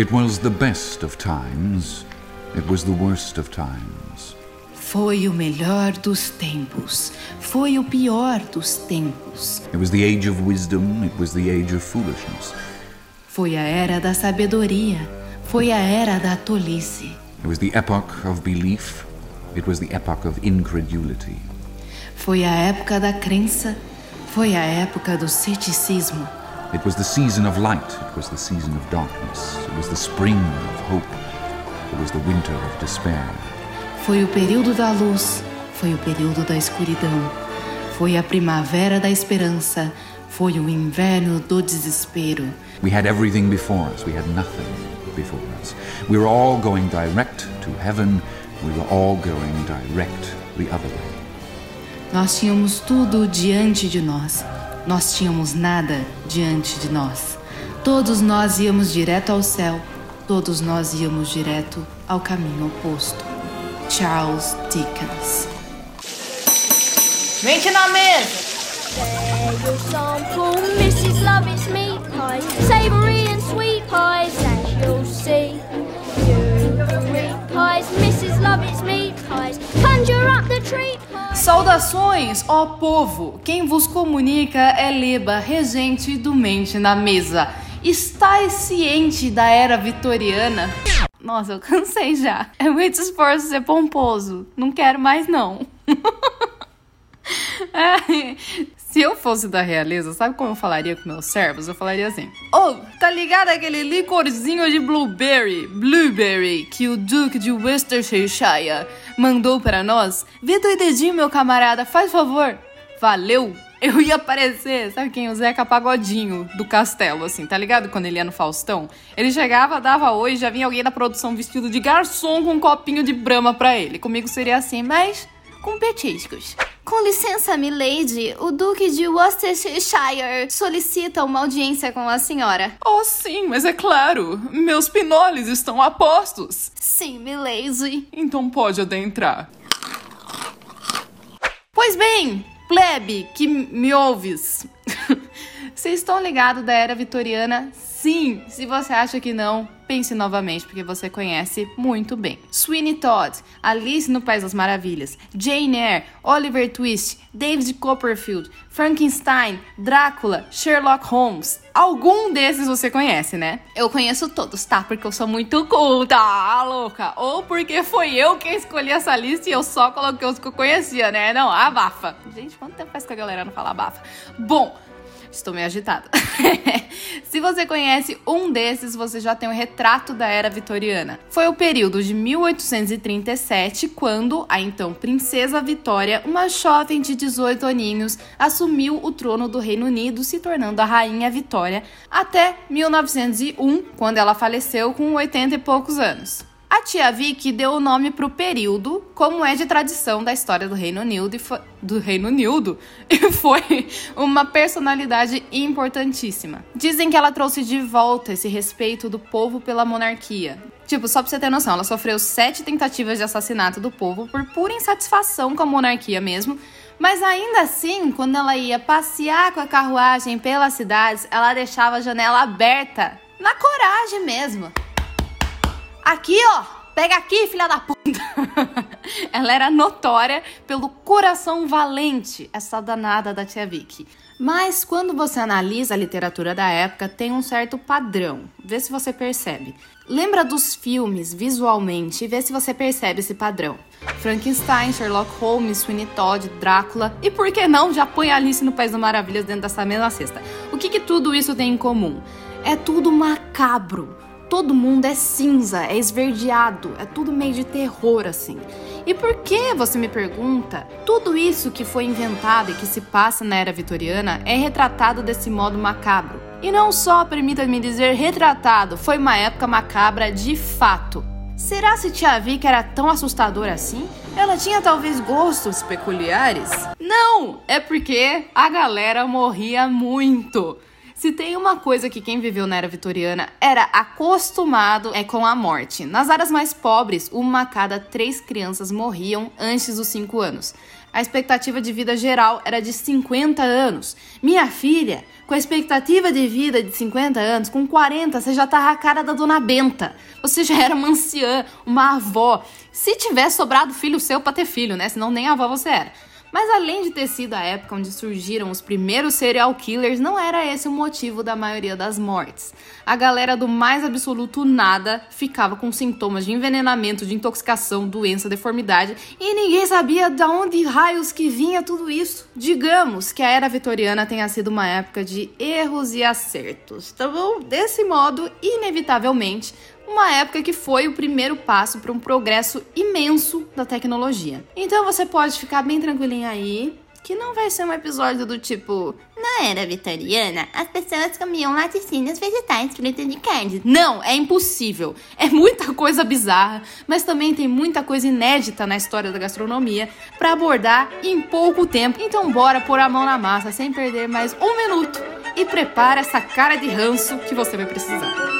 It was the best of times. It was the worst of times. Foi o melhor dos tempos. Foi o pior dos tempos. It was the age of wisdom. It was the age of foolishness. Foi a era da sabedoria. Foi a era da tolice. It was the epoch of belief. It was the epoch of incredulity. Foi a época da crença. Foi a época do ceticismo. It was the season of light. It was the season of darkness. It was the spring of hope. It was the winter of despair. Foi o período da luz. Foi o período da escuridão. Foi a primavera da esperança. Foi o inverno do desespero. We had everything before us. We had nothing before us. We were all going direct to heaven. We were all going direct the other way. Nós tínhamos tudo diante de nós. Nós tínhamos nada diante de nós. Todos nós íamos direto ao céu. Todos nós íamos direto ao caminho oposto. Charles Dickens. Mente na mesa! There your sample, Mrs. Lovett's meat pies, savoury and sweet pies, as you'll see. You read pies, Mrs. Lovett's meat pies, conjure up the treat. Saudações, ó povo! Quem vos comunica é Leba, regente do Mente na Mesa. Estás ciente da era vitoriana? Nossa, eu cansei já. É muito esforço ser pomposo. Não quero mais, não. Ai, Se eu fosse da realeza, sabe como eu falaria com meus servos? Eu falaria assim: oh, tá ligado aquele licorzinho de blueberry, blueberry, que o Duque de Worcestershire mandou para nós? Vê teu dedinho, meu camarada, faz favor. Valeu! Eu ia aparecer, sabe quem? O Zeca Pagodinho do castelo, assim, tá ligado? Quando ele ia no Faustão. Ele chegava, dava oi, já vinha alguém da produção vestido de garçom com um copinho de brama pra ele. Comigo seria assim, mas com petiscos. Com licença, milady, o Duque de Worcestershire solicita uma audiência com a senhora. Oh, sim, mas é claro. Meus pinoles estão a postos. Sim, milady. Então pode adentrar. Pois bem, plebe que me ouves. Vocês estão ligados da era vitoriana? Sim! Se você acha que não, pense novamente, porque você conhece muito bem. Sweeney Todd, Alice no País das Maravilhas, Jane Eyre, Oliver Twist, David Copperfield, Frankenstein, Drácula, Sherlock Holmes. Algum desses você conhece, né? Eu conheço todos, tá? Porque eu sou muito culta, ah, louca. Ou porque foi eu quem escolhi essa lista e eu só coloquei os que eu conhecia, né? Não, abafa. Gente, quanto tempo faz que a galera não fala abafa? Bom, Estou meio agitada. Se você conhece um desses, você já tem o retrato da era vitoriana. Foi o período de 1837 quando a então princesa Vitória, uma jovem de 18 aninhos, assumiu o trono do Reino Unido, se tornando a rainha Vitória, até 1901, quando ela faleceu com 80 e poucos anos. A tia Vicky deu o nome para o período, como é de tradição da história do Reino Unido, e foi, do Reino Unido, e foi uma personalidade importantíssima. Dizem que ela trouxe de volta esse respeito do povo pela monarquia. Tipo, só pra você ter noção, ela sofreu sete tentativas de assassinato do povo por pura insatisfação com a monarquia mesmo. Mas ainda assim, quando ela ia passear com a carruagem pelas cidades, ela deixava a janela aberta. Na coragem mesmo. Aqui, ó. Pega aqui, filha da puta. Ela era notória pelo coração valente, essa danada da tia Vicky. Mas quando você analisa a literatura da época, tem um certo padrão. Vê se você percebe. Lembra dos filmes visualmente e vê se você percebe esse padrão. Frankenstein, Sherlock Holmes, Sweeney Todd, Drácula e por que não já põe Alice no País das Maravilhas dentro dessa mesma cesta. O que, que tudo isso tem em comum? É tudo macabro todo mundo é cinza, é esverdeado, é tudo meio de terror assim. E por que, você me pergunta, tudo isso que foi inventado e que se passa na era vitoriana é retratado desse modo macabro? E não só, permita-me dizer, retratado, foi uma época macabra de fato. Será se Tia Vicky era tão assustadora assim? Ela tinha talvez gostos peculiares? Não, é porque a galera morria muito. Se tem uma coisa que quem viveu na era vitoriana era acostumado é com a morte. Nas áreas mais pobres, uma a cada três crianças morriam antes dos cinco anos. A expectativa de vida geral era de 50 anos. Minha filha, com a expectativa de vida de 50 anos, com 40 você já tá a cara da dona Benta. Você já era uma anciã, uma avó. Se tivesse sobrado filho seu para ter filho, né? Senão nem avó você era. Mas além de ter sido a época onde surgiram os primeiros serial killers, não era esse o motivo da maioria das mortes. A galera do mais absoluto nada ficava com sintomas de envenenamento, de intoxicação, doença, deformidade e ninguém sabia de onde raios que vinha tudo isso. Digamos que a era vitoriana tenha sido uma época de erros e acertos. Então, desse modo, inevitavelmente, uma época que foi o primeiro passo para um progresso imenso da tecnologia. Então você pode ficar bem tranquilinho aí, que não vai ser um episódio do tipo Na era vitoriana, as pessoas comiam laticínios vegetais fritos de carne. Não, é impossível. É muita coisa bizarra, mas também tem muita coisa inédita na história da gastronomia para abordar em pouco tempo. Então bora pôr a mão na massa sem perder mais um minuto e prepara essa cara de ranço que você vai precisar.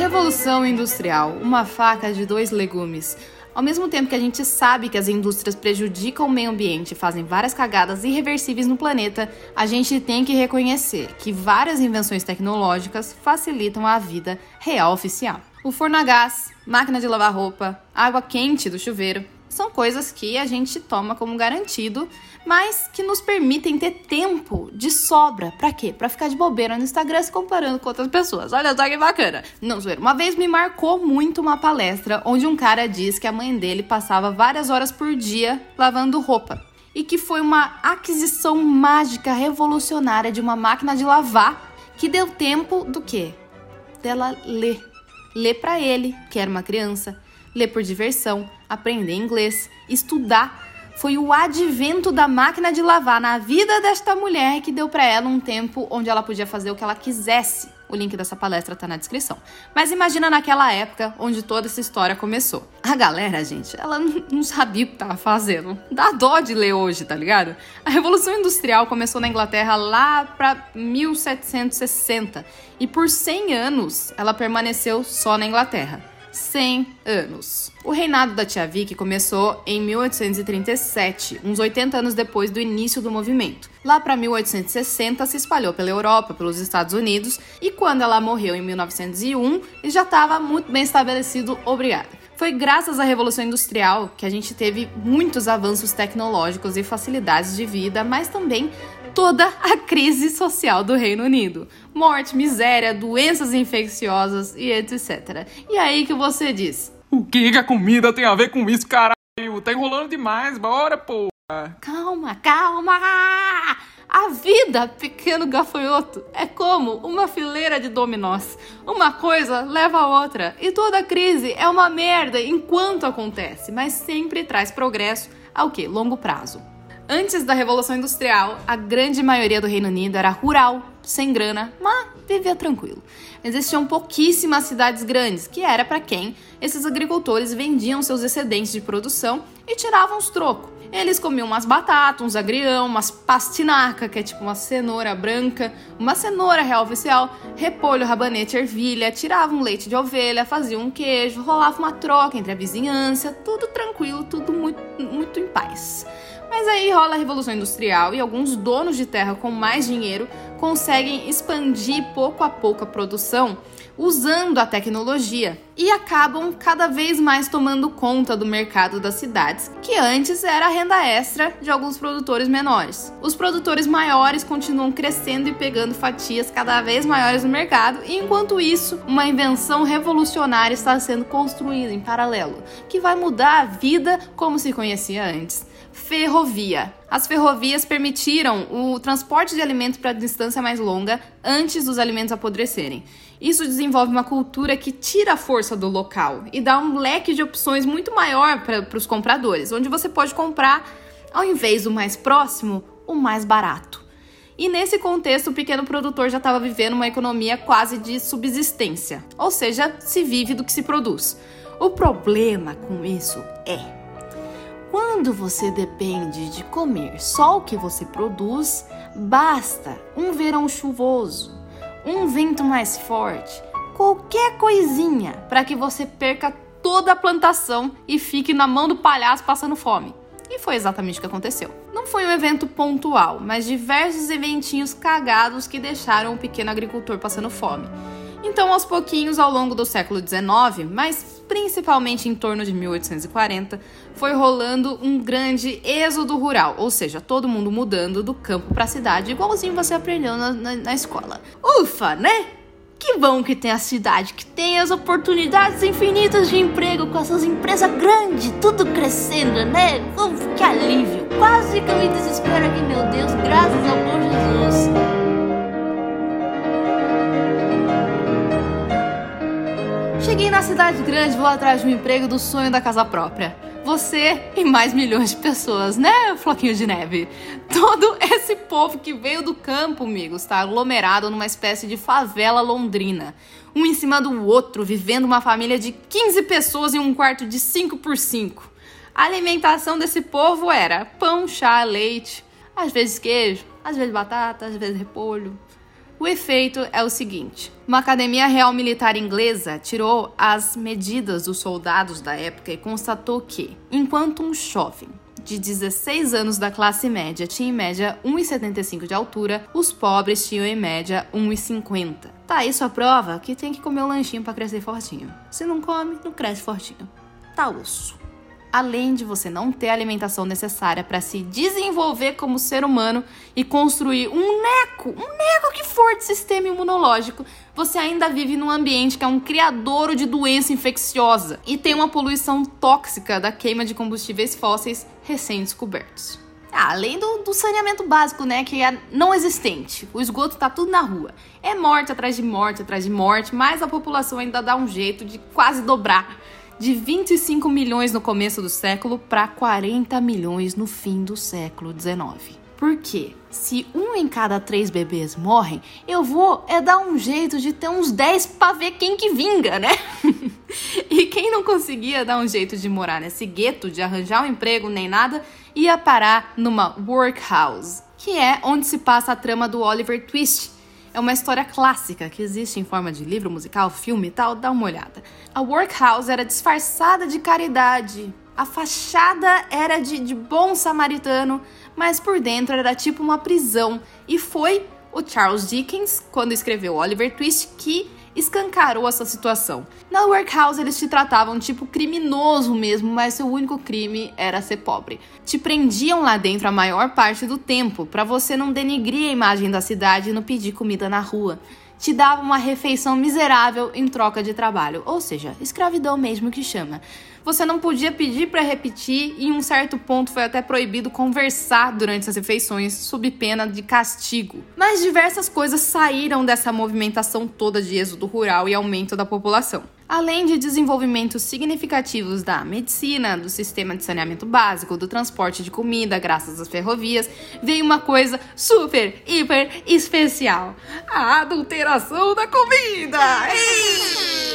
Revolução Industrial, uma faca de dois legumes. Ao mesmo tempo que a gente sabe que as indústrias prejudicam o meio ambiente e fazem várias cagadas irreversíveis no planeta, a gente tem que reconhecer que várias invenções tecnológicas facilitam a vida real oficial. O forno a gás, máquina de lavar roupa, água quente do chuveiro, são coisas que a gente toma como garantido, mas que nos permitem ter tempo de sobra. Para quê? Para ficar de bobeira no Instagram se comparando com outras pessoas. Olha só que bacana. Não, zoeira. Uma vez me marcou muito uma palestra onde um cara diz que a mãe dele passava várias horas por dia lavando roupa. E que foi uma aquisição mágica revolucionária de uma máquina de lavar que deu tempo do quê? Dela ler. Ler para ele, que era uma criança, ler por diversão, aprender inglês, estudar. Foi o advento da máquina de lavar na vida desta mulher que deu para ela um tempo onde ela podia fazer o que ela quisesse. O link dessa palestra tá na descrição. Mas imagina naquela época onde toda essa história começou. A galera, gente, ela não sabia o que tava fazendo. Dá dó de ler hoje, tá ligado? A Revolução Industrial começou na Inglaterra lá para 1760 e por 100 anos ela permaneceu só na Inglaterra. 100 anos. O reinado da Tia Vicky começou em 1837, uns 80 anos depois do início do movimento. Lá para 1860 se espalhou pela Europa, pelos Estados Unidos, e quando ela morreu em 1901, já estava muito bem estabelecido, obrigada. Foi graças à Revolução Industrial que a gente teve muitos avanços tecnológicos e facilidades de vida, mas também toda a crise social do Reino Unido. Morte, miséria, doenças infecciosas e etc. E aí que você diz? O que, que a comida tem a ver com isso, caralho? Tá enrolando demais, bora, pô. Calma, calma! A vida, pequeno gafanhoto, é como uma fileira de dominós. Uma coisa leva a outra, e toda crise é uma merda enquanto acontece, mas sempre traz progresso ao que? Longo prazo. Antes da Revolução Industrial, a grande maioria do Reino Unido era rural, sem grana, mas vivia tranquilo. Existiam pouquíssimas cidades grandes, que era para quem esses agricultores vendiam seus excedentes de produção e tiravam os trocos. Eles comiam umas batatas, uns agrião, umas pastinaca, que é tipo uma cenoura branca, uma cenoura real oficial, repolho, rabanete, ervilha, tiravam leite de ovelha, faziam um queijo, rolava uma troca entre a vizinhança, tudo tranquilo, tudo muito, muito em paz. Mas aí rola a Revolução Industrial e alguns donos de terra com mais dinheiro conseguem expandir pouco a pouco a produção usando a tecnologia e acabam cada vez mais tomando conta do mercado das cidades, que antes era a renda extra de alguns produtores menores. Os produtores maiores continuam crescendo e pegando fatias cada vez maiores no mercado, e enquanto isso, uma invenção revolucionária está sendo construída em paralelo, que vai mudar a vida como se conhecia antes ferrovia. As ferrovias permitiram o transporte de alimentos para distância mais longa antes dos alimentos apodrecerem. Isso desenvolve uma cultura que tira a força do local e dá um leque de opções muito maior para os compradores, onde você pode comprar, ao invés do mais próximo, o mais barato. E nesse contexto, o pequeno produtor já estava vivendo uma economia quase de subsistência, ou seja, se vive do que se produz. O problema com isso é Quando você depende de comer só o que você produz, basta um verão chuvoso, um vento mais forte, qualquer coisinha para que você perca toda a plantação e fique na mão do palhaço passando fome. E foi exatamente o que aconteceu. Não foi um evento pontual, mas diversos eventinhos cagados que deixaram o pequeno agricultor passando fome. Então, aos pouquinhos, ao longo do século XIX, mas principalmente em torno de 1840, foi rolando um grande êxodo rural, ou seja, todo mundo mudando do campo para a cidade, igualzinho você aprendeu na, na, na escola. Ufa, né? Que bom que tem a cidade, que tem as oportunidades infinitas de emprego com essas empresas grandes, tudo crescendo, né? Uf, que alívio! Quase que eu me desespero aqui, meu Deus, graças ao bom Jesus. Cheguei na cidade grande, vou atrás de um emprego do sonho da casa própria. Você e mais milhões de pessoas, né, Floquinho de Neve? Todo esse povo que veio do campo, amigos, está aglomerado numa espécie de favela londrina. Um em cima do outro, vivendo uma família de 15 pessoas em um quarto de 5 por 5. A alimentação desse povo era pão, chá, leite, às vezes queijo, às vezes batata, às vezes repolho. O efeito é o seguinte: uma academia real militar inglesa tirou as medidas dos soldados da época e constatou que, enquanto um jovem de 16 anos da classe média tinha em média 1,75 de altura, os pobres tinham em média 1,50. Tá isso a prova que tem que comer um lanchinho para crescer fortinho. Se não come, não cresce fortinho. Tá osso além de você não ter a alimentação necessária para se desenvolver como ser humano e construir um neco, um neco que for de sistema imunológico, você ainda vive num ambiente que é um criadouro de doença infecciosa e tem uma poluição tóxica da queima de combustíveis fósseis recém-descobertos. Ah, além do, do, saneamento básico, né, que é não existente. O esgoto tá tudo na rua. É morte atrás de morte atrás de morte, mas a população ainda dá um jeito de quase dobrar de 25 milhões no começo do século para 40 milhões no fim do século 19. Por quê? Se um em cada três bebês morrem, eu vou é dar um jeito de ter uns 10 para ver quem que vinga, né? e quem não conseguia dar um jeito de morar nesse gueto, de arranjar um emprego nem nada, ia parar numa workhouse, que é onde se passa a trama do Oliver Twist, é uma história clássica que existe em forma de livro, musical, filme e tal, dá uma olhada. A workhouse era disfarçada de caridade. A fachada era de, de bom samaritano, mas por dentro era tipo uma prisão. E foi o Charles Dickens, quando escreveu Oliver Twist, que escancarou essa situação. Na workhouse eles te tratavam tipo criminoso mesmo, mas seu único crime era ser pobre. Te prendiam lá dentro a maior parte do tempo para você não denigrir a imagem da cidade e não pedir comida na rua. Te davam uma refeição miserável em troca de trabalho, ou seja, escravidão mesmo que chama. Você não podia pedir para repetir e em um certo ponto foi até proibido conversar durante as refeições sob pena de castigo. Mas diversas coisas saíram dessa movimentação toda de êxodo rural e aumento da população. Além de desenvolvimentos significativos da medicina, do sistema de saneamento básico, do transporte de comida, graças às ferrovias, veio uma coisa super, hiper especial: a adulteração da comida! Ei!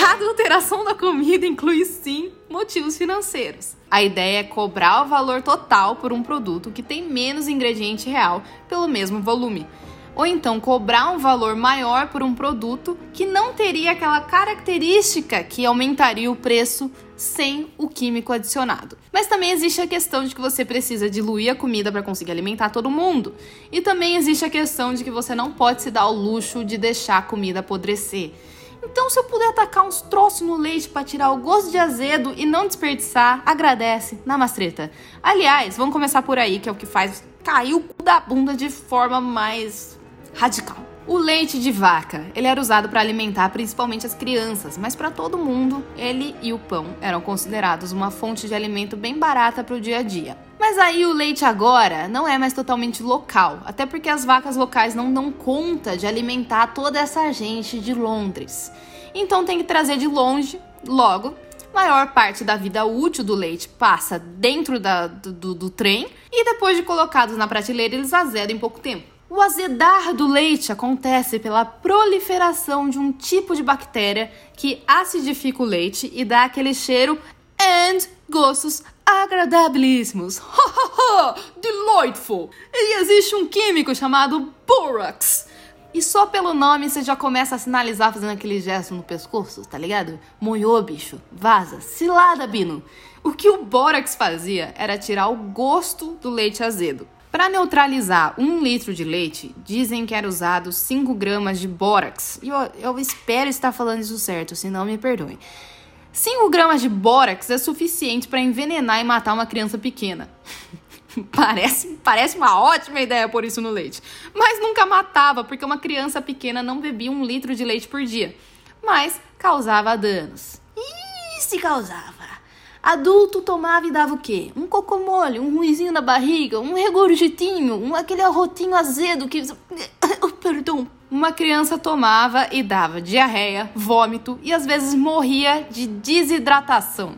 A adulteração da comida inclui sim motivos financeiros. A ideia é cobrar o valor total por um produto que tem menos ingrediente real pelo mesmo volume. Ou então cobrar um valor maior por um produto que não teria aquela característica que aumentaria o preço sem o químico adicionado. Mas também existe a questão de que você precisa diluir a comida para conseguir alimentar todo mundo. E também existe a questão de que você não pode se dar o luxo de deixar a comida apodrecer. Então, se eu puder tacar uns troços no leite para tirar o gosto de azedo e não desperdiçar, agradece, namastreta. Aliás, vamos começar por aí, que é o que faz cair o cu da bunda de forma mais radical. O leite de vaca, ele era usado para alimentar principalmente as crianças, mas para todo mundo, ele e o pão eram considerados uma fonte de alimento bem barata para o dia a dia. Mas aí o leite agora não é mais totalmente local, até porque as vacas locais não dão conta de alimentar toda essa gente de Londres. Então tem que trazer de longe, logo, maior parte da vida útil do leite passa dentro da, do, do trem e depois de colocados na prateleira eles azedam em pouco tempo. O azedar do leite acontece pela proliferação de um tipo de bactéria que acidifica o leite e dá aquele cheiro and gostos agradabilíssimos. Delightful. E existe um químico chamado Borax. E só pelo nome você já começa a sinalizar fazendo aquele gesto no pescoço, tá ligado? Moiô, bicho. Vaza. Cilada, Bino. O que o Borax fazia era tirar o gosto do leite azedo. Para neutralizar um litro de leite, dizem que era usado 5 gramas de bórax. E eu, eu espero estar falando isso certo, senão me perdoem. 5 gramas de bórax é suficiente para envenenar e matar uma criança pequena. parece, parece uma ótima ideia pôr isso no leite. Mas nunca matava, porque uma criança pequena não bebia um litro de leite por dia. Mas causava danos. E se causava? Adulto tomava e dava o quê? Um cocomole, um ruizinho na barriga, um regurgitinho, um aquele arrotinho azedo que. Perdão. Uma criança tomava e dava diarreia, vômito e às vezes morria de desidratação.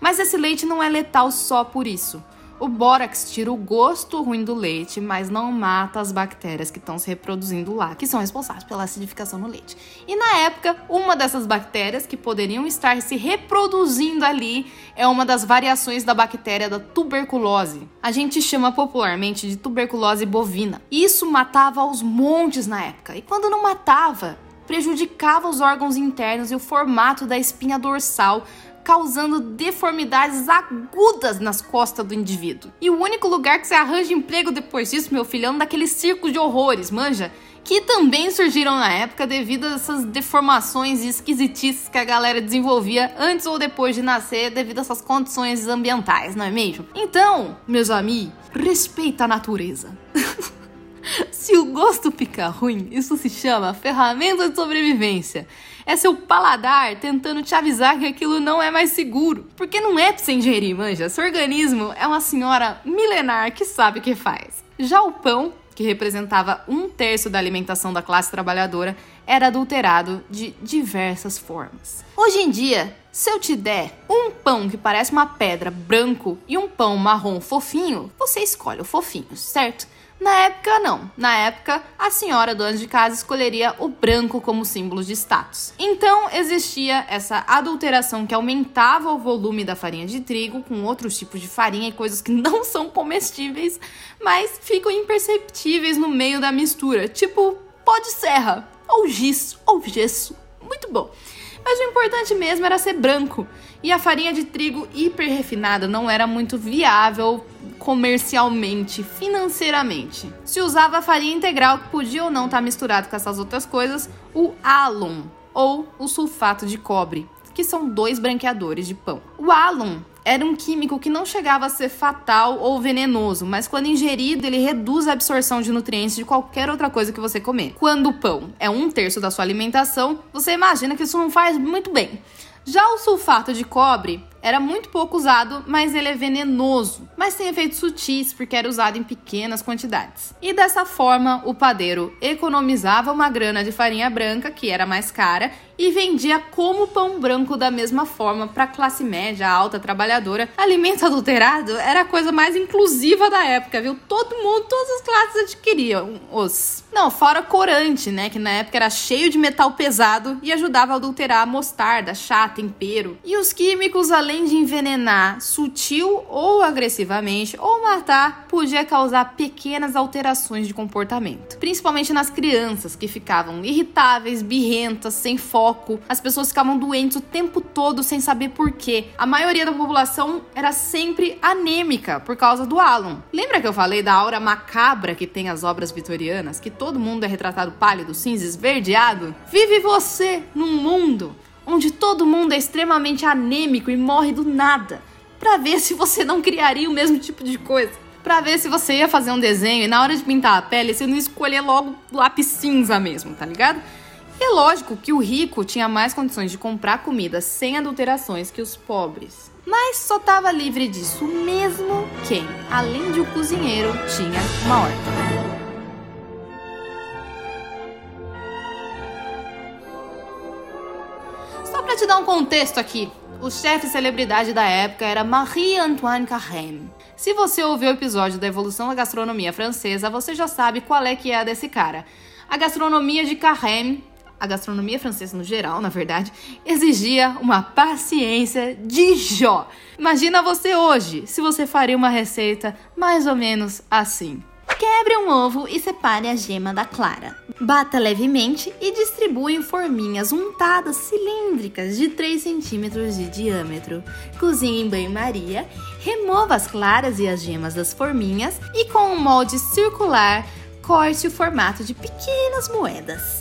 Mas esse leite não é letal só por isso. O bórax tira o gosto ruim do leite, mas não mata as bactérias que estão se reproduzindo lá, que são responsáveis pela acidificação no leite. E na época, uma dessas bactérias que poderiam estar se reproduzindo ali é uma das variações da bactéria da tuberculose. A gente chama popularmente de tuberculose bovina. Isso matava aos montes na época. E quando não matava, prejudicava os órgãos internos e o formato da espinha dorsal, causando deformidades agudas nas costas do indivíduo. E o único lugar que você arranja emprego depois disso, meu filho, é daqueles circos de horrores, manja? Que também surgiram na época devido a essas deformações e esquisitices que a galera desenvolvia antes ou depois de nascer devido a essas condições ambientais, não é mesmo? Então, meus amigos, respeita a natureza. Se o gosto fica ruim, isso se chama ferramenta de sobrevivência. É seu paladar tentando te avisar que aquilo não é mais seguro. Porque não é pra você ingerir, manja. Seu organismo é uma senhora milenar que sabe o que faz. Já o pão, que representava um terço da alimentação da classe trabalhadora, era adulterado de diversas formas. Hoje em dia, se eu te der um pão que parece uma pedra branco e um pão marrom fofinho, você escolhe o fofinho, certo? Na época, não. Na época, a senhora dona de casa escolheria o branco como símbolo de status. Então, existia essa adulteração que aumentava o volume da farinha de trigo com outros tipos de farinha e coisas que não são comestíveis, mas ficam imperceptíveis no meio da mistura, tipo pó de serra, ou giz, ou gesso. Muito bom. Mas o importante mesmo era ser branco. E a farinha de trigo hiper refinada não era muito viável comercialmente, financeiramente. Se usava farinha integral que podia ou não estar tá misturado com essas outras coisas, o alum ou o sulfato de cobre, que são dois branqueadores de pão. O alum era um químico que não chegava a ser fatal ou venenoso, mas quando ingerido, ele reduz a absorção de nutrientes de qualquer outra coisa que você comer. Quando o pão é um terço da sua alimentação, você imagina que isso não faz muito bem. Já o sulfato de cobre era muito pouco usado, mas ele é venenoso, mas tem efeitos sutis porque era usado em pequenas quantidades. E dessa forma, o padeiro economizava uma grana de farinha branca, que era mais cara, e vendia como pão branco da mesma forma para a classe média, alta, trabalhadora. Alimento adulterado era a coisa mais inclusiva da época, viu? Todo mundo, todas as classes adquiriam os. Não, fora corante, né? Que na época era cheio de metal pesado e ajudava a adulterar a mostarda, chá, tempero. E os químicos, além de envenenar sutil ou agressivamente ou matar, podia causar pequenas alterações de comportamento, principalmente nas crianças que ficavam irritáveis, birrentas, sem foco. As pessoas ficavam doentes o tempo todo sem saber por quê. A maioria da população era sempre anêmica por causa do álon. Lembra que eu falei da aura macabra que tem as obras vitorianas, que todo mundo é retratado pálido, cinza, esverdeado? Vive você num mundo onde todo mundo é extremamente anêmico e morre do nada, para ver se você não criaria o mesmo tipo de coisa. Pra ver se você ia fazer um desenho e na hora de pintar a pele você não escolher logo lápis cinza mesmo, tá ligado? É lógico que o rico tinha mais condições de comprar comida sem adulterações que os pobres. Mas só tava livre disso mesmo quem, além de um cozinheiro, tinha uma horta. Para te dar um contexto aqui, o chefe celebridade da época era Marie-Antoine Carême. Se você ouviu o episódio da evolução da gastronomia francesa, você já sabe qual é que é a desse cara. A gastronomia de Carême a gastronomia francesa no geral, na verdade, exigia uma paciência de Jó. Imagina você hoje, se você faria uma receita mais ou menos assim. Quebre um ovo e separe a gema da clara. Bata levemente e distribua em forminhas untadas cilíndricas de 3 centímetros de diâmetro. Cozinhe em banho-maria, remova as claras e as gemas das forminhas e com um molde circular corte o formato de pequenas moedas.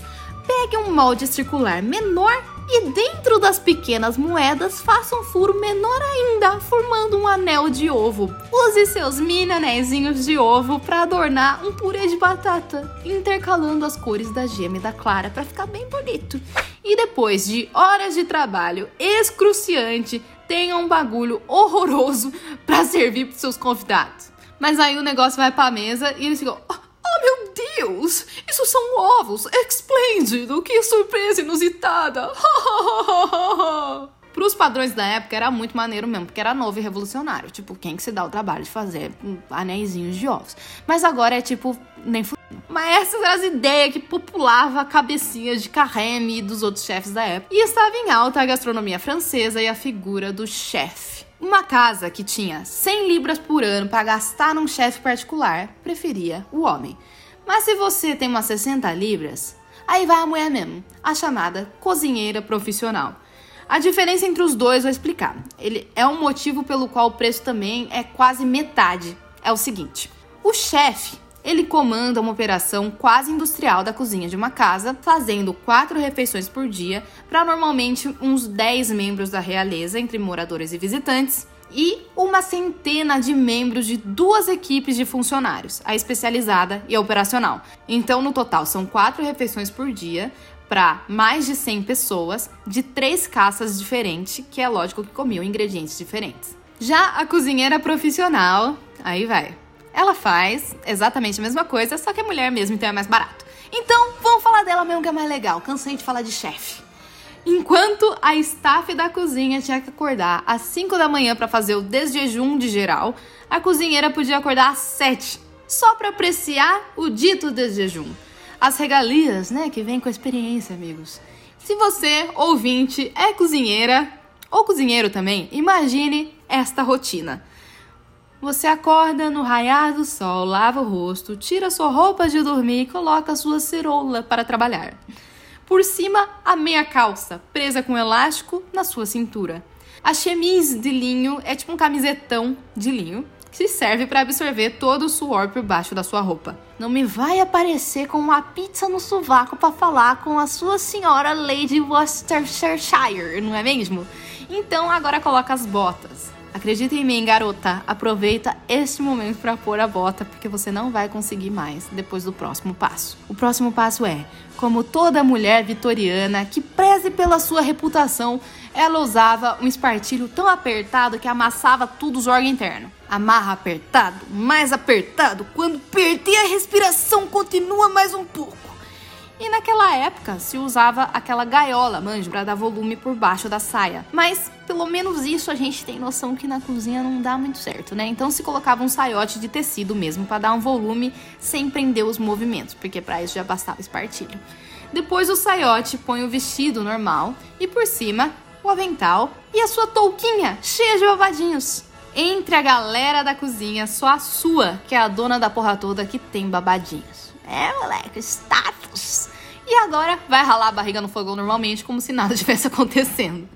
Pegue um molde circular menor e dentro das pequenas moedas faça um furo menor ainda, formando um anel de ovo. Use seus mini anéisinhos de ovo para adornar um purê de batata, intercalando as cores da gema e da clara para ficar bem bonito. E depois de horas de trabalho excruciante, tenha um bagulho horroroso para servir para seus convidados. Mas aí o negócio vai para a mesa e eles ficam Oh, meu Deus! Isso são ovos! Esplêndido! Que surpresa inusitada! Para os padrões da época era muito maneiro mesmo, porque era novo e revolucionário. Tipo, quem que se dá o trabalho de fazer anéisinhos de ovos? Mas agora é tipo, nem f... Mas essas eram as ideias que populava a cabecinha de Carême e dos outros chefes da época. E estava em alta a gastronomia francesa e a figura do chefe. Uma casa que tinha 100 libras por ano para gastar num chefe particular preferia o homem. Mas se você tem umas 60 libras, aí vai a mulher mesmo, a chamada cozinheira profissional. A diferença entre os dois vou explicar. Ele é um motivo pelo qual o preço também é quase metade. É o seguinte: o chefe ele comanda uma operação quase industrial da cozinha de uma casa, fazendo quatro refeições por dia para normalmente uns 10 membros da realeza, entre moradores e visitantes, e uma centena de membros de duas equipes de funcionários, a especializada e a operacional. Então, no total, são quatro refeições por dia para mais de 100 pessoas de três caças diferentes, que é lógico que comiam ingredientes diferentes. Já a cozinheira profissional, aí vai. Ela faz exatamente a mesma coisa, só que é mulher mesmo, então é mais barato. Então, vamos falar dela mesmo que é mais legal. Cansei de falar de chefe. Enquanto a staff da cozinha tinha que acordar às 5 da manhã para fazer o desjejum de geral, a cozinheira podia acordar às 7, só para apreciar o dito desjejum. As regalias, né, que vem com a experiência, amigos. Se você, ouvinte, é cozinheira ou cozinheiro também, imagine esta rotina. Você acorda no raiar do sol, lava o rosto, tira sua roupa de dormir e coloca sua ceroula para trabalhar. Por cima, a meia calça, presa com elástico na sua cintura. A chemise de linho é tipo um camisetão de linho que serve para absorver todo o suor por baixo da sua roupa. Não me vai aparecer com uma pizza no sovaco para falar com a sua senhora Lady Worcestershire, não é mesmo? Então agora coloca as botas. Acredita em mim, garota. Aproveita este momento para pôr a bota, porque você não vai conseguir mais depois do próximo passo. O próximo passo é: como toda mulher vitoriana que preze pela sua reputação, ela usava um espartilho tão apertado que amassava tudo os órgãos internos. Amarra apertado, mais apertado. Quando perder a respiração, continua mais um pouco. E naquela época se usava aquela gaiola, manjo, para dar volume por baixo da saia. Mas pelo menos isso a gente tem noção que na cozinha não dá muito certo, né? Então se colocava um saiote de tecido mesmo para dar um volume sem prender os movimentos, porque para isso já bastava espartilho. Depois o saiote põe o vestido normal e por cima o avental e a sua touquinha cheia de babadinhos. Entre a galera da cozinha, só a sua, que é a dona da porra toda, que tem babadinhos. É, moleque, status. E agora vai ralar a barriga no fogão normalmente, como se nada tivesse acontecendo.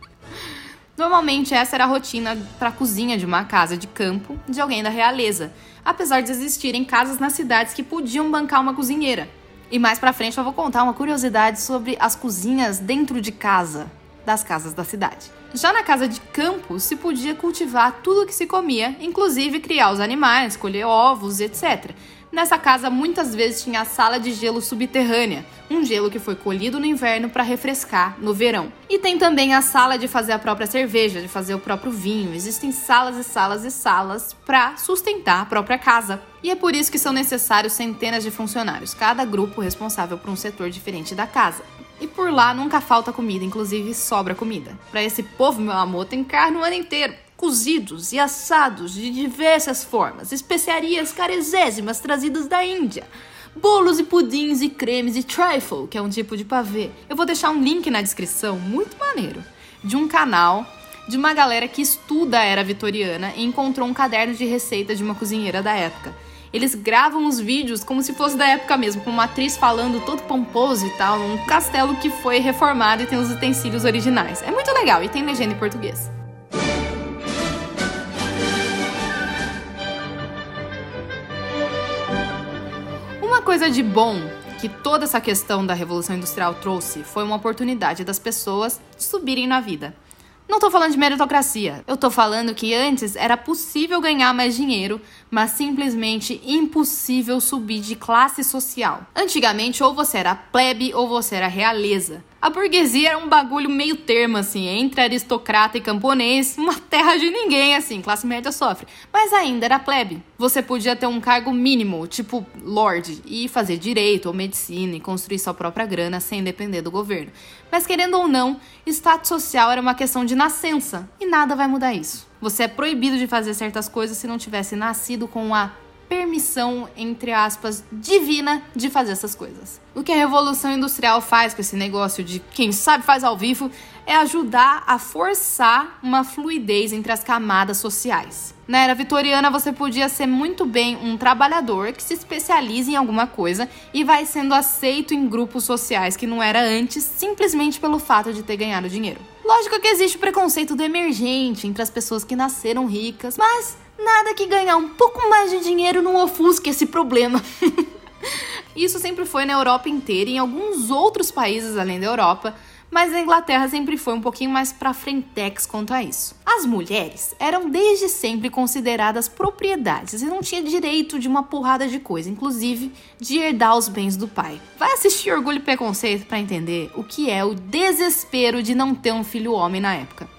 Normalmente essa era a rotina para a cozinha de uma casa de campo de alguém da realeza, apesar de existirem casas nas cidades que podiam bancar uma cozinheira. E mais para frente eu vou contar uma curiosidade sobre as cozinhas dentro de casa das casas da cidade. Já na casa de campo se podia cultivar tudo o que se comia, inclusive criar os animais, colher ovos, etc. Nessa casa muitas vezes tinha a sala de gelo subterrânea, um gelo que foi colhido no inverno para refrescar no verão. E tem também a sala de fazer a própria cerveja, de fazer o próprio vinho. Existem salas e salas e salas para sustentar a própria casa. E é por isso que são necessários centenas de funcionários, cada grupo responsável por um setor diferente da casa. E por lá nunca falta comida, inclusive sobra comida. Para esse povo, meu amor, tem carne o ano inteiro cozidos e assados de diversas formas, especiarias caresésimas trazidas da Índia, bolos e pudins e cremes e trifle, que é um tipo de pavê. Eu vou deixar um link na descrição, muito maneiro, de um canal de uma galera que estuda a era vitoriana e encontrou um caderno de receita de uma cozinheira da época. Eles gravam os vídeos como se fosse da época mesmo, com uma atriz falando todo pomposo e tal, num castelo que foi reformado e tem os utensílios originais. É muito legal e tem legenda em português. Coisa de bom que toda essa questão da Revolução Industrial trouxe foi uma oportunidade das pessoas subirem na vida. Não tô falando de meritocracia. Eu tô falando que antes era possível ganhar mais dinheiro, mas simplesmente impossível subir de classe social. Antigamente, ou você era plebe ou você era realeza. A burguesia era um bagulho meio termo, assim, entre aristocrata e camponês, uma terra de ninguém, assim, classe média sofre. Mas ainda era plebe. Você podia ter um cargo mínimo, tipo lord, e fazer direito ou medicina e construir sua própria grana sem depender do governo. Mas querendo ou não, status social era uma questão de nascença, e nada vai mudar isso. Você é proibido de fazer certas coisas se não tivesse nascido com a permissão, entre aspas, divina de fazer essas coisas. O que a Revolução Industrial faz com esse negócio de quem sabe faz ao vivo é ajudar a forçar uma fluidez entre as camadas sociais. Na era vitoriana, você podia ser muito bem um trabalhador que se especializa em alguma coisa e vai sendo aceito em grupos sociais que não era antes, simplesmente pelo fato de ter ganhado dinheiro. Lógico que existe o preconceito do emergente entre as pessoas que nasceram ricas, mas Nada que ganhar um pouco mais de dinheiro não ofusque esse problema. Isso sempre foi na Europa inteira e em alguns outros países além da Europa, mas a Inglaterra sempre foi um pouquinho mais pra frentex quanto a isso. As mulheres eram desde sempre consideradas propriedades e não tinha direito de uma porrada de coisa, inclusive de herdar os bens do pai. Vai assistir Orgulho e Preconceito para entender o que é o desespero de não ter um filho homem na época.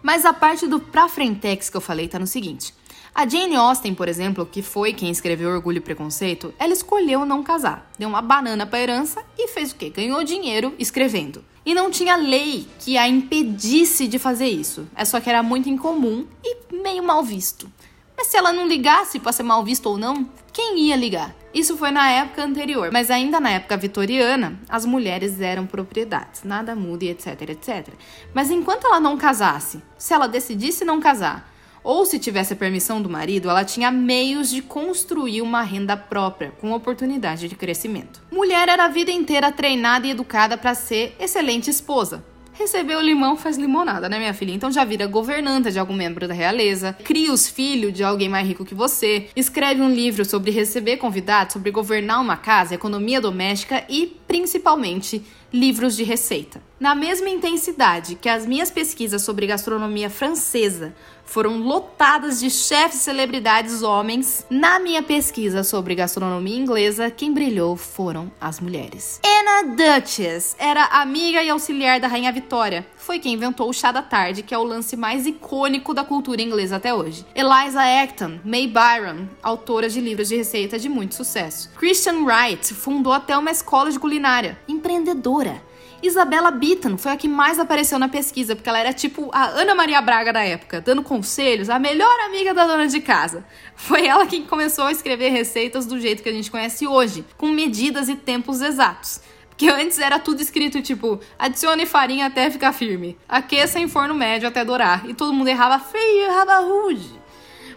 Mas a parte do pra frentex que eu falei tá no seguinte: a Jane Austen, por exemplo, que foi quem escreveu Orgulho e Preconceito, ela escolheu não casar. Deu uma banana pra herança e fez o quê? Ganhou dinheiro escrevendo. E não tinha lei que a impedisse de fazer isso. É só que era muito incomum e meio mal visto. Mas se ela não ligasse para ser mal visto ou não, quem ia ligar? Isso foi na época anterior, mas ainda na época vitoriana, as mulheres eram propriedades, nada muda e etc, etc. Mas enquanto ela não casasse, se ela decidisse não casar, ou se tivesse a permissão do marido, ela tinha meios de construir uma renda própria, com oportunidade de crescimento. Mulher era a vida inteira treinada e educada para ser excelente esposa, recebeu limão faz limonada, né, minha filha? Então já vira governanta de algum membro da realeza, cria os filhos de alguém mais rico que você, escreve um livro sobre receber convidados, sobre governar uma casa, economia doméstica e, principalmente, livros de receita. Na mesma intensidade que as minhas pesquisas sobre gastronomia francesa foram lotadas de chefes e celebridades homens, na minha pesquisa sobre gastronomia inglesa, quem brilhou foram as mulheres. Anna Duchess era amiga e auxiliar da Rainha Vitória. Foi quem inventou o chá da tarde, que é o lance mais icônico da cultura inglesa até hoje. Eliza Acton, May Byron, autora de livros de receita de muito sucesso. Christian Wright fundou até uma escola de culinária. Empreendedora Isabela Bitton foi a que mais apareceu na pesquisa, porque ela era tipo a Ana Maria Braga da época, dando conselhos, a melhor amiga da dona de casa. Foi ela quem começou a escrever receitas do jeito que a gente conhece hoje, com medidas e tempos exatos. Porque antes era tudo escrito tipo, adicione farinha até ficar firme, aqueça em forno médio até dourar, e todo mundo errava feio, errava rude.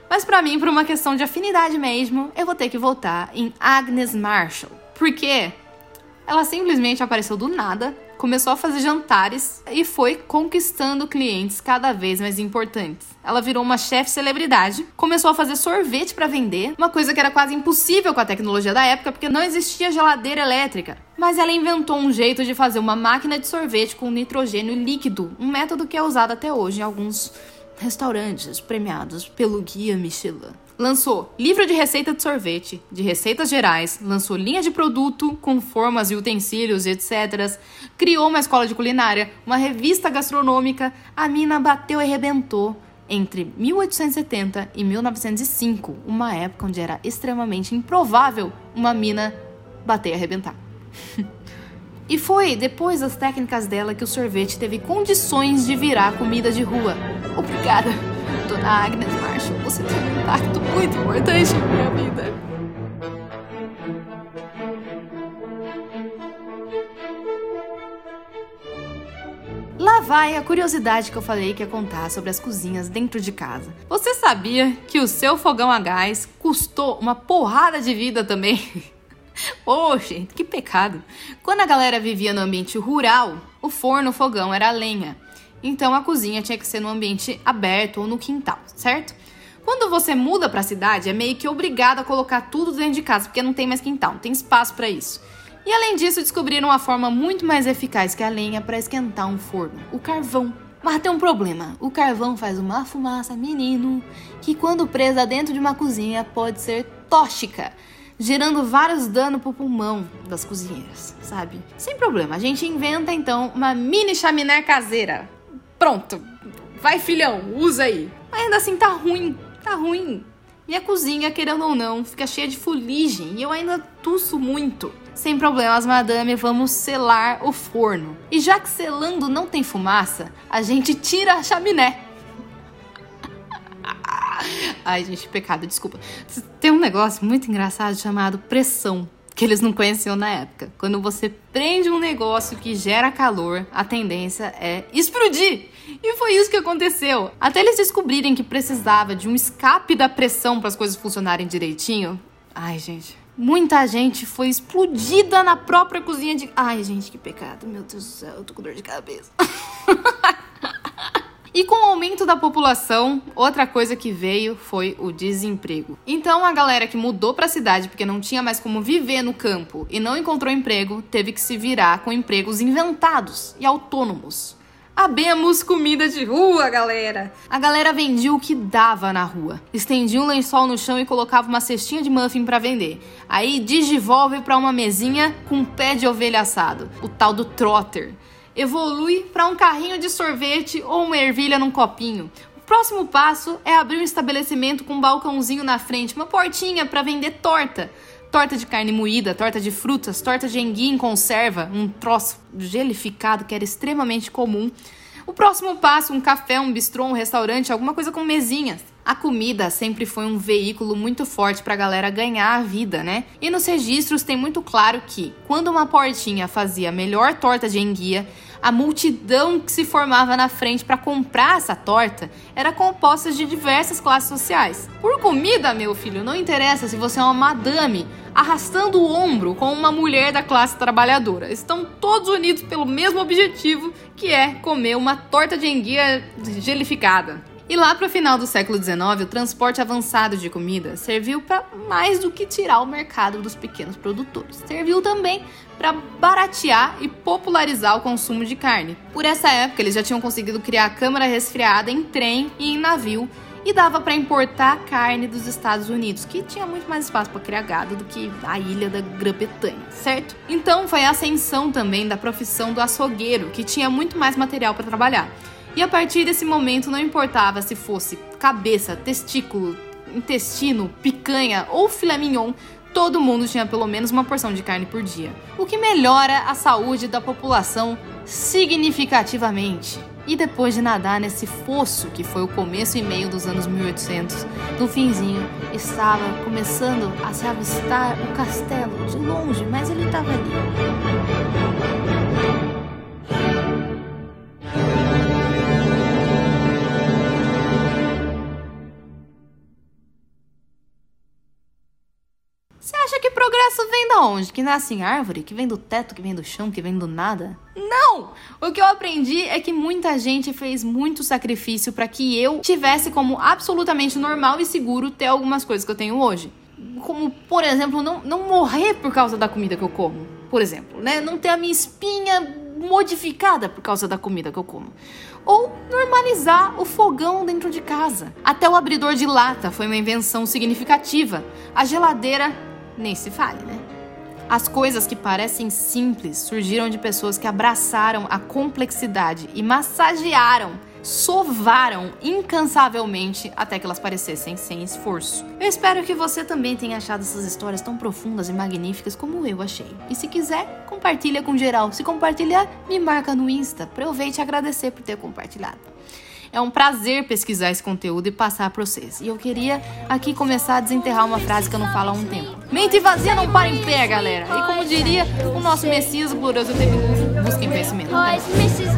Mas para mim, por uma questão de afinidade mesmo, eu vou ter que voltar em Agnes Marshall. Por quê? Ela simplesmente apareceu do nada, começou a fazer jantares e foi conquistando clientes cada vez mais importantes. Ela virou uma chefe celebridade, começou a fazer sorvete para vender, uma coisa que era quase impossível com a tecnologia da época porque não existia geladeira elétrica. Mas ela inventou um jeito de fazer uma máquina de sorvete com nitrogênio líquido, um método que é usado até hoje em alguns restaurantes premiados pelo Guia Michelin lançou livro de receita de sorvete, de receitas gerais, lançou linha de produto com formas e utensílios etc. Criou uma escola de culinária, uma revista gastronômica. A mina bateu e arrebentou entre 1870 e 1905, uma época onde era extremamente improvável uma mina bater e arrebentar. e foi depois das técnicas dela que o sorvete teve condições de virar comida de rua. Obrigada! A Agnes Marshall, você teve um impacto muito importante na minha vida. Lá vai a curiosidade que eu falei que ia contar sobre as cozinhas dentro de casa. Você sabia que o seu fogão a gás custou uma porrada de vida também? Oh, gente, que pecado! Quando a galera vivia no ambiente rural, o forno o fogão era lenha. Então a cozinha tinha que ser no ambiente aberto ou no quintal, certo? Quando você muda para a cidade, é meio que obrigado a colocar tudo dentro de casa, porque não tem mais quintal, não tem espaço para isso. E além disso, descobriram uma forma muito mais eficaz que a lenha para esquentar um forno: o carvão. Mas tem um problema: o carvão faz uma fumaça, menino, que quando presa dentro de uma cozinha pode ser tóxica, gerando vários danos pro pulmão das cozinheiras, sabe? Sem problema, a gente inventa então uma mini chaminé caseira. Pronto, vai filhão, usa aí. Mas ainda assim tá ruim, tá ruim. Minha cozinha, querendo ou não, fica cheia de fuligem e eu ainda tuço muito. Sem problemas, madame, vamos selar o forno. E já que selando não tem fumaça, a gente tira a chaminé. Ai, gente, pecado, desculpa. Tem um negócio muito engraçado chamado pressão, que eles não conheciam na época. Quando você prende um negócio que gera calor, a tendência é explodir. E foi isso que aconteceu. Até eles descobrirem que precisava de um escape da pressão para as coisas funcionarem direitinho. Ai, gente, Muita gente foi explodida na própria cozinha de. Ai, gente, que pecado. Meu Deus do céu, eu tô com dor de cabeça. E com o aumento da população, outra coisa que veio foi o desemprego. Então a galera que mudou para a cidade porque não tinha mais como viver no campo e não encontrou emprego, teve que se virar com empregos inventados e autônomos. Abemos comida de rua, galera. A galera vendia o que dava na rua. Estendia um lençol no chão e colocava uma cestinha de muffin para vender. Aí digivolve para uma mesinha com pé de ovelha assado, o tal do trotter. Evolui para um carrinho de sorvete ou uma ervilha num copinho. O próximo passo é abrir um estabelecimento com um balcãozinho na frente, uma portinha para vender torta torta de carne moída, torta de frutas, torta de enguia em conserva, um troço gelificado que era extremamente comum. O próximo passo, um café, um bistrô, um restaurante, alguma coisa com mesinhas. A comida sempre foi um veículo muito forte para a galera ganhar a vida, né? E nos registros tem muito claro que, quando uma portinha fazia a melhor torta de enguia, a multidão que se formava na frente para comprar essa torta era composta de diversas classes sociais. Por comida, meu filho, não interessa se você é uma madame arrastando o ombro com uma mulher da classe trabalhadora. Estão todos unidos pelo mesmo objetivo, que é comer uma torta de enguia gelificada. E lá para o final do século XIX, o transporte avançado de comida serviu para mais do que tirar o mercado dos pequenos produtores. Serviu também para baratear e popularizar o consumo de carne. Por essa época, eles já tinham conseguido criar câmara resfriada em trem e em navio e dava para importar carne dos Estados Unidos, que tinha muito mais espaço para criar gado do que a ilha da Grã-Bretanha, certo? Então foi a ascensão também da profissão do açougueiro, que tinha muito mais material para trabalhar. E a partir desse momento não importava se fosse cabeça, testículo, intestino, picanha ou filé mignon, todo mundo tinha pelo menos uma porção de carne por dia, o que melhora a saúde da população significativamente. E depois de nadar nesse fosso que foi o começo e meio dos anos 1800, no finzinho estava começando a se avistar o castelo de longe, mas ele estava ali. Vem da onde? Que nasce em árvore? Que vem do teto? Que vem do chão? Que vem do nada? Não! O que eu aprendi é que muita gente fez muito sacrifício para que eu tivesse como absolutamente normal e seguro ter algumas coisas que eu tenho hoje. Como, por exemplo, não, não morrer por causa da comida que eu como. Por exemplo, né? Não ter a minha espinha modificada por causa da comida que eu como. Ou normalizar o fogão dentro de casa. Até o abridor de lata foi uma invenção significativa. A geladeira nem se fale, né? As coisas que parecem simples surgiram de pessoas que abraçaram a complexidade e massagearam, sovaram incansavelmente até que elas parecessem sem esforço. Eu espero que você também tenha achado essas histórias tão profundas e magníficas como eu achei. E se quiser, compartilha com geral. Se compartilhar, me marca no Insta para eu ver e te agradecer por ter compartilhado. É um prazer pesquisar esse conteúdo e passar para vocês. E eu queria aqui começar a desenterrar uma frase que eu não falo há um tempo. Mente vazia não para em pé, galera. E como diria o nosso Messias glorioso teve busca em Meat pies, Mrs.